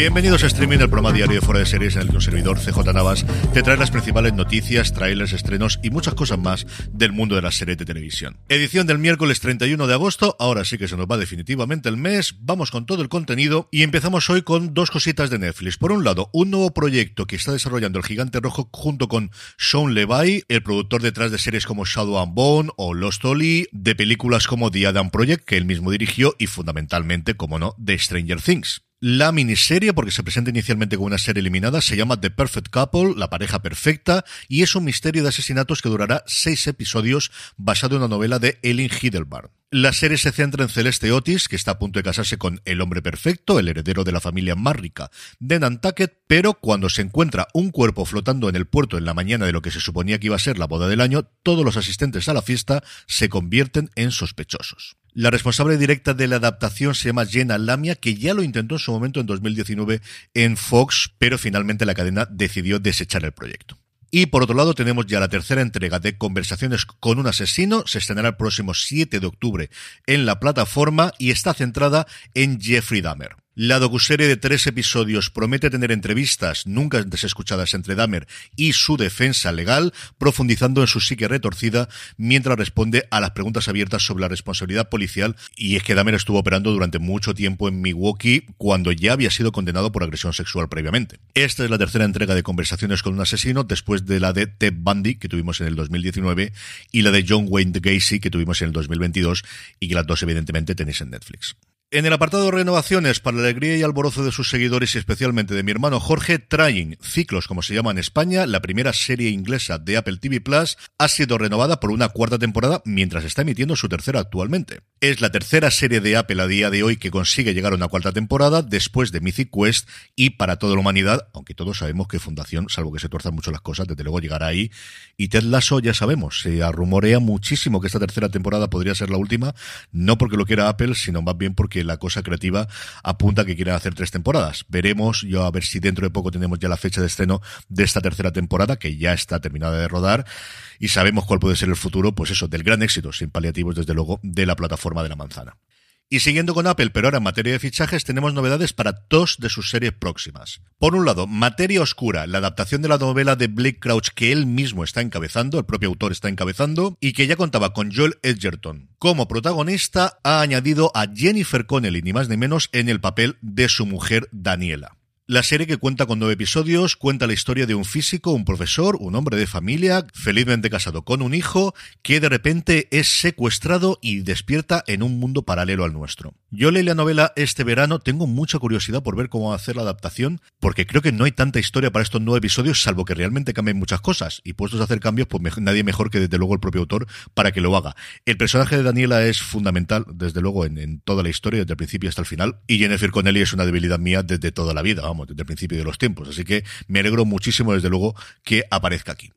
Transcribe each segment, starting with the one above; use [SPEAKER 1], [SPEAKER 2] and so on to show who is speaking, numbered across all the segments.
[SPEAKER 1] Bienvenidos a Streaming, el programa diario de Fuera de Series en el que un servidor CJ Navas te trae las principales noticias, trailers, estrenos y muchas cosas más del mundo de las series de televisión. Edición del miércoles 31 de agosto, ahora sí que se nos va definitivamente el mes, vamos con todo el contenido y empezamos hoy con dos cositas de Netflix. Por un lado, un nuevo proyecto que está desarrollando el Gigante Rojo junto con Sean Levy, el productor detrás de series como Shadow and Bone o Lost Ollie, de películas como The Adam Project, que él mismo dirigió, y fundamentalmente, como no, de Stranger Things. La miniserie, porque se presenta inicialmente como una serie eliminada, se llama The Perfect Couple, la pareja perfecta, y es un misterio de asesinatos que durará seis episodios basado en una novela de Ellen Hidelbard. La serie se centra en Celeste Otis, que está a punto de casarse con el hombre perfecto, el heredero de la familia más rica de Nantucket, pero cuando se encuentra un cuerpo flotando en el puerto en la mañana de lo que se suponía que iba a ser la boda del año, todos los asistentes a la fiesta se convierten en sospechosos. La responsable directa de la adaptación se llama Jenna Lamia, que ya lo intentó en su momento en 2019 en Fox, pero finalmente la cadena decidió desechar el proyecto. Y por otro lado tenemos ya la tercera entrega de Conversaciones con un asesino, se estrenará el próximo 7 de octubre en la plataforma y está centrada en Jeffrey Dahmer. La docuserie de tres episodios promete tener entrevistas nunca antes escuchadas entre Dahmer y su defensa legal, profundizando en su psique retorcida mientras responde a las preguntas abiertas sobre la responsabilidad policial. Y es que Dahmer estuvo operando durante mucho tiempo en Milwaukee cuando ya había sido condenado por agresión sexual previamente. Esta es la tercera entrega de Conversaciones con un asesino después de la de Ted Bundy que tuvimos en el 2019 y la de John Wayne Gacy que tuvimos en el 2022 y que las dos evidentemente tenéis en Netflix. En el apartado de renovaciones, para la alegría y alborozo de sus seguidores y especialmente de mi hermano Jorge, Trying, Ciclos, como se llama en España, la primera serie inglesa de Apple TV Plus, ha sido renovada por una cuarta temporada mientras está emitiendo su tercera actualmente. Es la tercera serie de Apple a día de hoy que consigue llegar a una cuarta temporada después de Mythic Quest y para toda la humanidad, aunque todos sabemos que Fundación, salvo que se tuerzan mucho las cosas, desde luego llegará ahí. Y Ted Lasso ya sabemos, se rumorea muchísimo que esta tercera temporada podría ser la última, no porque lo quiera Apple, sino más bien porque la cosa creativa apunta que quieren hacer tres temporadas. Veremos, yo a ver si dentro de poco tenemos ya la fecha de estreno de esta tercera temporada, que ya está terminada de rodar, y sabemos cuál puede ser el futuro, pues eso, del gran éxito, sin paliativos desde luego, de la plataforma de la manzana. Y siguiendo con Apple, pero ahora en materia de fichajes, tenemos novedades para dos de sus series próximas. Por un lado, Materia Oscura, la adaptación de la novela de Blake Crouch que él mismo está encabezando, el propio autor está encabezando, y que ya contaba con Joel Edgerton. Como protagonista, ha añadido a Jennifer Connelly, ni más ni menos, en el papel de su mujer Daniela. La serie que cuenta con nueve episodios cuenta la historia de un físico, un profesor, un hombre de familia, felizmente casado con un hijo, que de repente es secuestrado y despierta en un mundo paralelo al nuestro. Yo leí la novela este verano, tengo mucha curiosidad por ver cómo va a hacer la adaptación, porque creo que no hay tanta historia para estos nueve episodios, salvo que realmente cambien muchas cosas. Y puestos a hacer cambios, pues nadie mejor que desde luego el propio autor para que lo haga. El personaje de Daniela es fundamental, desde luego, en, en toda la historia, desde el principio hasta el final. Y Jennifer Connelly es una debilidad mía desde toda la vida, vamos desde el principio de los tiempos. Así que me alegro muchísimo, desde luego, que aparezca aquí.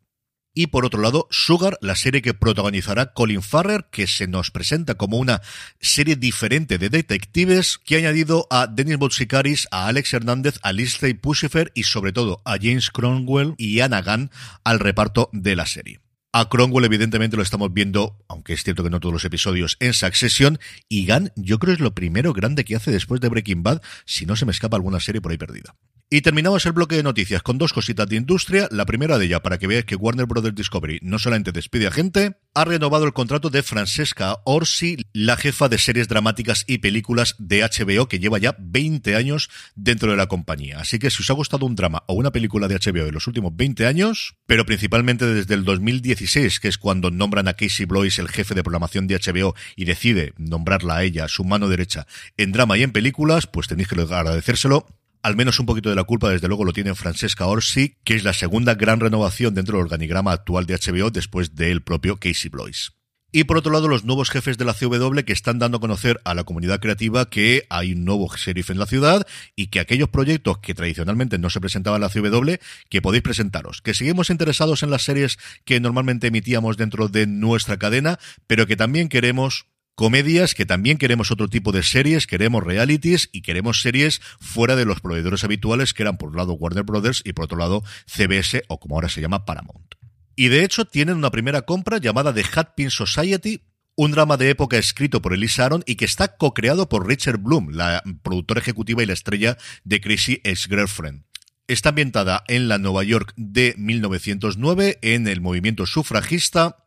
[SPEAKER 1] Y por otro lado, Sugar, la serie que protagonizará Colin Farrer, que se nos presenta como una serie diferente de detectives, que ha añadido a Dennis Botsikaris, a Alex Hernández, a Lindsay Pushifer y sobre todo a James Cromwell y Anna Gunn al reparto de la serie. A Cromwell, evidentemente, lo estamos viendo, aunque es cierto que no todos los episodios, en Succession. Y Gunn, yo creo es lo primero grande que hace después de Breaking Bad, si no se me escapa alguna serie por ahí perdida. Y terminamos el bloque de noticias con dos cositas de industria. La primera de ella, para que veáis que Warner Brothers Discovery no solamente despide a gente, ha renovado el contrato de Francesca Orsi, la jefa de series dramáticas y películas de HBO, que lleva ya 20 años dentro de la compañía. Así que si os ha gustado un drama o una película de HBO en los últimos 20 años, pero principalmente desde el 2016, que es cuando nombran a Casey Blois el jefe de programación de HBO y decide nombrarla a ella, su mano derecha, en drama y en películas, pues tenéis que agradecérselo al menos un poquito de la culpa, desde luego, lo tiene Francesca Orsi, que es la segunda gran renovación dentro del organigrama actual de HBO después del propio Casey Blois. Y por otro lado, los nuevos jefes de la CW que están dando a conocer a la comunidad creativa que hay un nuevo sheriff en la ciudad y que aquellos proyectos que tradicionalmente no se presentaban en la CW, que podéis presentaros. Que seguimos interesados en las series que normalmente emitíamos dentro de nuestra cadena, pero que también queremos comedias, que también queremos otro tipo de series, queremos realities y queremos series fuera de los proveedores habituales que eran por un lado Warner Brothers y por otro lado CBS o como ahora se llama Paramount. Y de hecho tienen una primera compra llamada The Hatpin Society, un drama de época escrito por Elisa Aaron y que está co-creado por Richard Bloom, la productora ejecutiva y la estrella de Crazy Ex-Girlfriend. Está ambientada en la Nueva York de 1909, en el movimiento sufragista,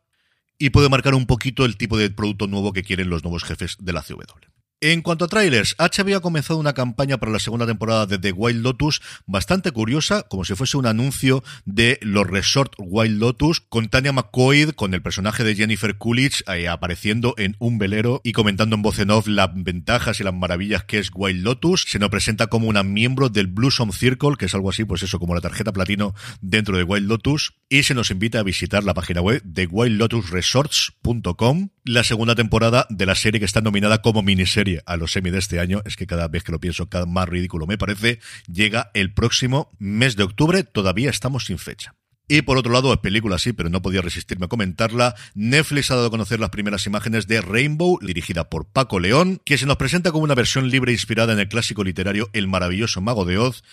[SPEAKER 1] y puede marcar un poquito el tipo de producto nuevo que quieren los nuevos jefes de la CW. En cuanto a trailers, HBO ha comenzado una campaña para la segunda temporada de The Wild Lotus bastante curiosa, como si fuese un anuncio de los Resort Wild Lotus, con Tanya McCoy, con el personaje de Jennifer Coolidge apareciendo en un velero y comentando en voz en off las ventajas y las maravillas que es Wild Lotus. Se nos presenta como una miembro del Blossom Circle, que es algo así, pues eso, como la tarjeta platino dentro de Wild Lotus, y se nos invita a visitar la página web de wildlotusresorts.com, la segunda temporada de la serie que está nominada como miniserie a los semi de este año, es que cada vez que lo pienso, cada más ridículo me parece, llega el próximo mes de octubre, todavía estamos sin fecha. Y por otro lado, es película sí, pero no podía resistirme a comentarla. Netflix ha dado a conocer las primeras imágenes de Rainbow, dirigida por Paco León, que se nos presenta como una versión libre inspirada en el clásico literario El maravilloso mago de Oz,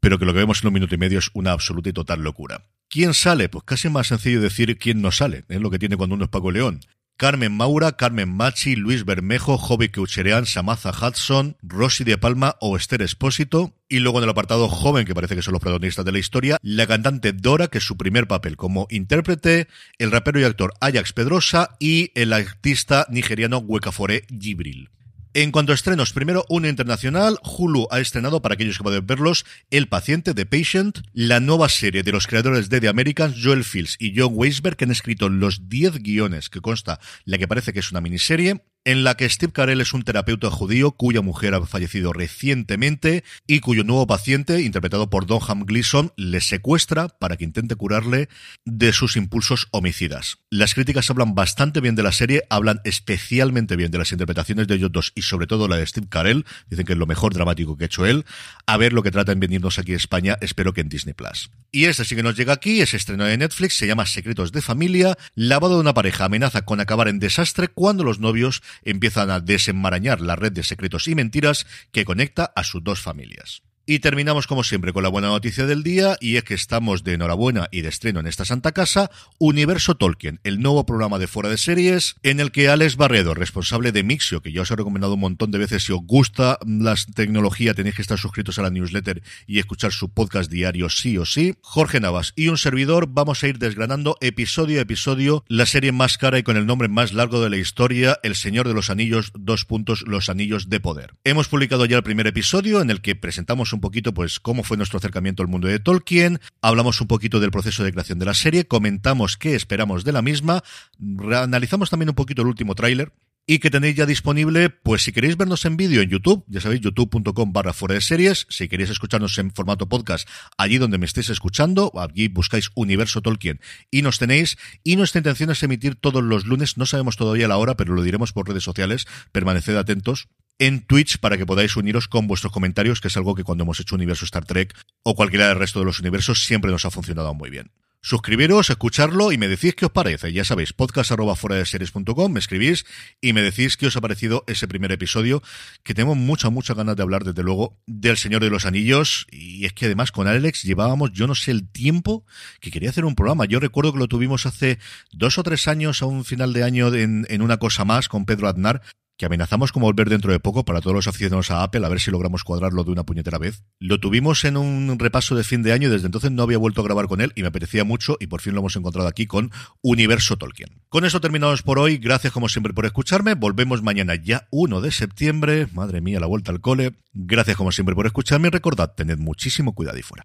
[SPEAKER 1] pero que lo que vemos en un minuto y medio es una absoluta y total locura. ¿Quién sale? Pues casi más sencillo decir quién no sale, es lo que tiene cuando uno es Paco León. Carmen Maura, Carmen Machi, Luis Bermejo, Joby Keucherean, Samaza Hudson, Rosy de Palma o Esther Espósito. Y luego en el apartado joven, que parece que son los protagonistas de la historia, la cantante Dora, que es su primer papel como intérprete, el rapero y actor Ajax Pedrosa y el artista nigeriano Wekafore Gibril. En cuanto a estrenos, primero una internacional, Hulu ha estrenado, para aquellos que pueden verlos, El paciente de Patient, la nueva serie de los creadores de The Americans, Joel Fields y John Weisberg, que han escrito los 10 guiones que consta la que parece que es una miniserie, en la que Steve Carell es un terapeuta judío cuya mujer ha fallecido recientemente y cuyo nuevo paciente, interpretado por Donham Gleason, le secuestra para que intente curarle de sus impulsos homicidas. Las críticas hablan bastante bien de la serie, hablan especialmente bien de las interpretaciones de ellos dos y sobre todo la de Steve Carell, dicen que es lo mejor dramático que ha hecho él. A ver lo que trata en venirnos aquí en España, espero que en Disney Plus. Y este sí que nos llega aquí, es estreno de Netflix, se llama Secretos de Familia, lavado de una pareja amenaza con acabar en desastre cuando los novios empiezan a desenmarañar la red de secretos y mentiras que conecta a sus dos familias. Y terminamos como siempre con la buena noticia del día y es que estamos de enhorabuena y de estreno en esta santa casa Universo Tolkien, el nuevo programa de fuera de series en el que Alex Barredo, responsable de Mixio, que ya os he recomendado un montón de veces si os gusta la tecnología tenéis que estar suscritos a la newsletter y escuchar su podcast diario sí o sí, Jorge Navas y un servidor vamos a ir desgranando episodio a episodio la serie más cara y con el nombre más largo de la historia, El Señor de los Anillos, dos puntos, los Anillos de Poder. Hemos publicado ya el primer episodio en el que presentamos un un poquito pues cómo fue nuestro acercamiento al mundo de Tolkien, hablamos un poquito del proceso de creación de la serie, comentamos qué esperamos de la misma, analizamos también un poquito el último tráiler, y que tenéis ya disponible, pues si queréis vernos en vídeo en YouTube, ya sabéis, youtube.com barra fuera de series, si queréis escucharnos en formato podcast, allí donde me estéis escuchando, allí buscáis Universo Tolkien. Y nos tenéis, y nuestra intención es emitir todos los lunes, no sabemos todavía la hora, pero lo diremos por redes sociales, permaneced atentos, en Twitch para que podáis uniros con vuestros comentarios, que es algo que cuando hemos hecho Universo Star Trek o cualquiera del resto de los universos siempre nos ha funcionado muy bien. Suscribiros, escucharlo y me decís qué os parece. Ya sabéis, podcast series.com, me escribís y me decís qué os ha parecido ese primer episodio, que tengo muchas, muchas ganas de hablar, desde luego, del Señor de los Anillos. Y es que además con Alex llevábamos, yo no sé el tiempo que quería hacer un programa. Yo recuerdo que lo tuvimos hace dos o tres años, a un final de año, en, en una cosa más con Pedro Aznar, que amenazamos con volver dentro de poco para todos los aficionados a Apple, a ver si logramos cuadrarlo de una puñetera vez. Lo tuvimos en un repaso de fin de año y desde entonces no había vuelto a grabar con él y me apetecía mucho y por fin lo hemos encontrado aquí con Universo Tolkien. Con eso terminamos por hoy. Gracias como siempre por escucharme. Volvemos mañana ya 1 de septiembre. Madre mía, la vuelta al cole. Gracias como siempre por escucharme y recordad, tened muchísimo cuidado y fuera.